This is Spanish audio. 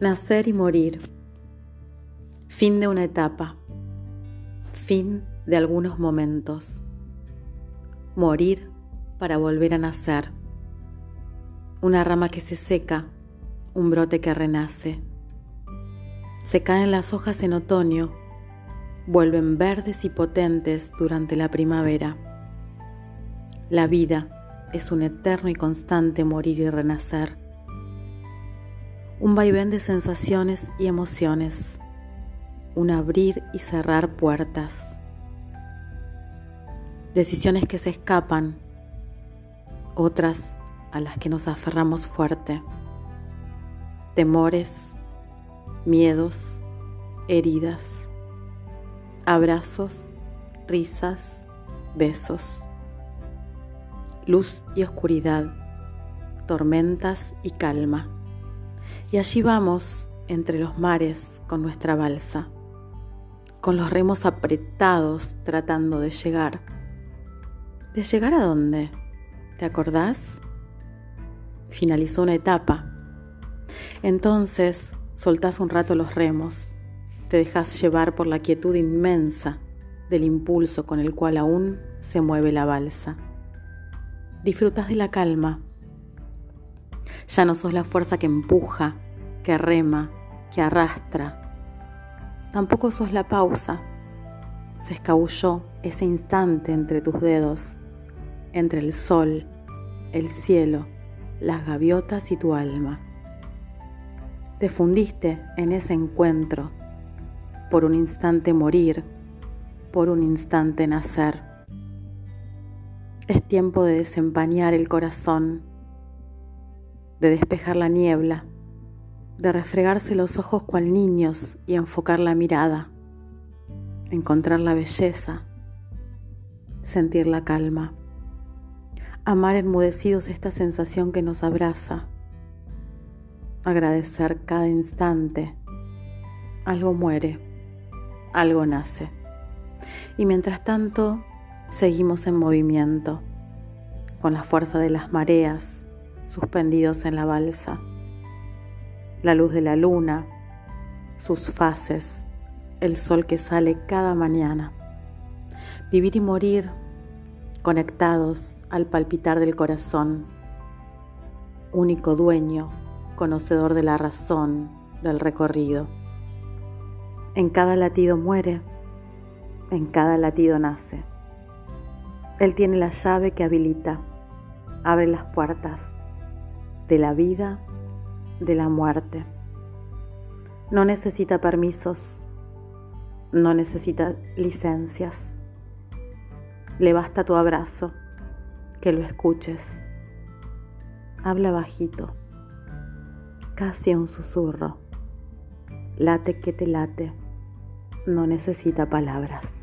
Nacer y morir. Fin de una etapa. Fin de algunos momentos. Morir para volver a nacer. Una rama que se seca, un brote que renace. Se caen las hojas en otoño, vuelven verdes y potentes durante la primavera. La vida es un eterno y constante morir y renacer. Un vaivén de sensaciones y emociones, un abrir y cerrar puertas, decisiones que se escapan, otras a las que nos aferramos fuerte, temores, miedos, heridas, abrazos, risas, besos, luz y oscuridad, tormentas y calma y allí vamos entre los mares con nuestra balsa, con los remos apretados tratando de llegar. ¿De llegar a dónde? ¿Te acordás? Finalizó una etapa. Entonces soltás un rato los remos, te dejas llevar por la quietud inmensa del impulso con el cual aún se mueve la balsa. Disfrutas de la calma ya no sos la fuerza que empuja, que rema, que arrastra. Tampoco sos la pausa. Se escabulló ese instante entre tus dedos, entre el sol, el cielo, las gaviotas y tu alma. Te fundiste en ese encuentro, por un instante morir, por un instante nacer. Es tiempo de desempañar el corazón de despejar la niebla, de refregarse los ojos cual niños y enfocar la mirada, encontrar la belleza, sentir la calma, amar enmudecidos esta sensación que nos abraza, agradecer cada instante, algo muere, algo nace. Y mientras tanto, seguimos en movimiento, con la fuerza de las mareas, suspendidos en la balsa. La luz de la luna, sus fases, el sol que sale cada mañana. Vivir y morir conectados al palpitar del corazón. Único dueño, conocedor de la razón del recorrido. En cada latido muere, en cada latido nace. Él tiene la llave que habilita, abre las puertas de la vida, de la muerte. No necesita permisos, no necesita licencias. Le basta tu abrazo, que lo escuches. Habla bajito, casi un susurro. Late que te late, no necesita palabras.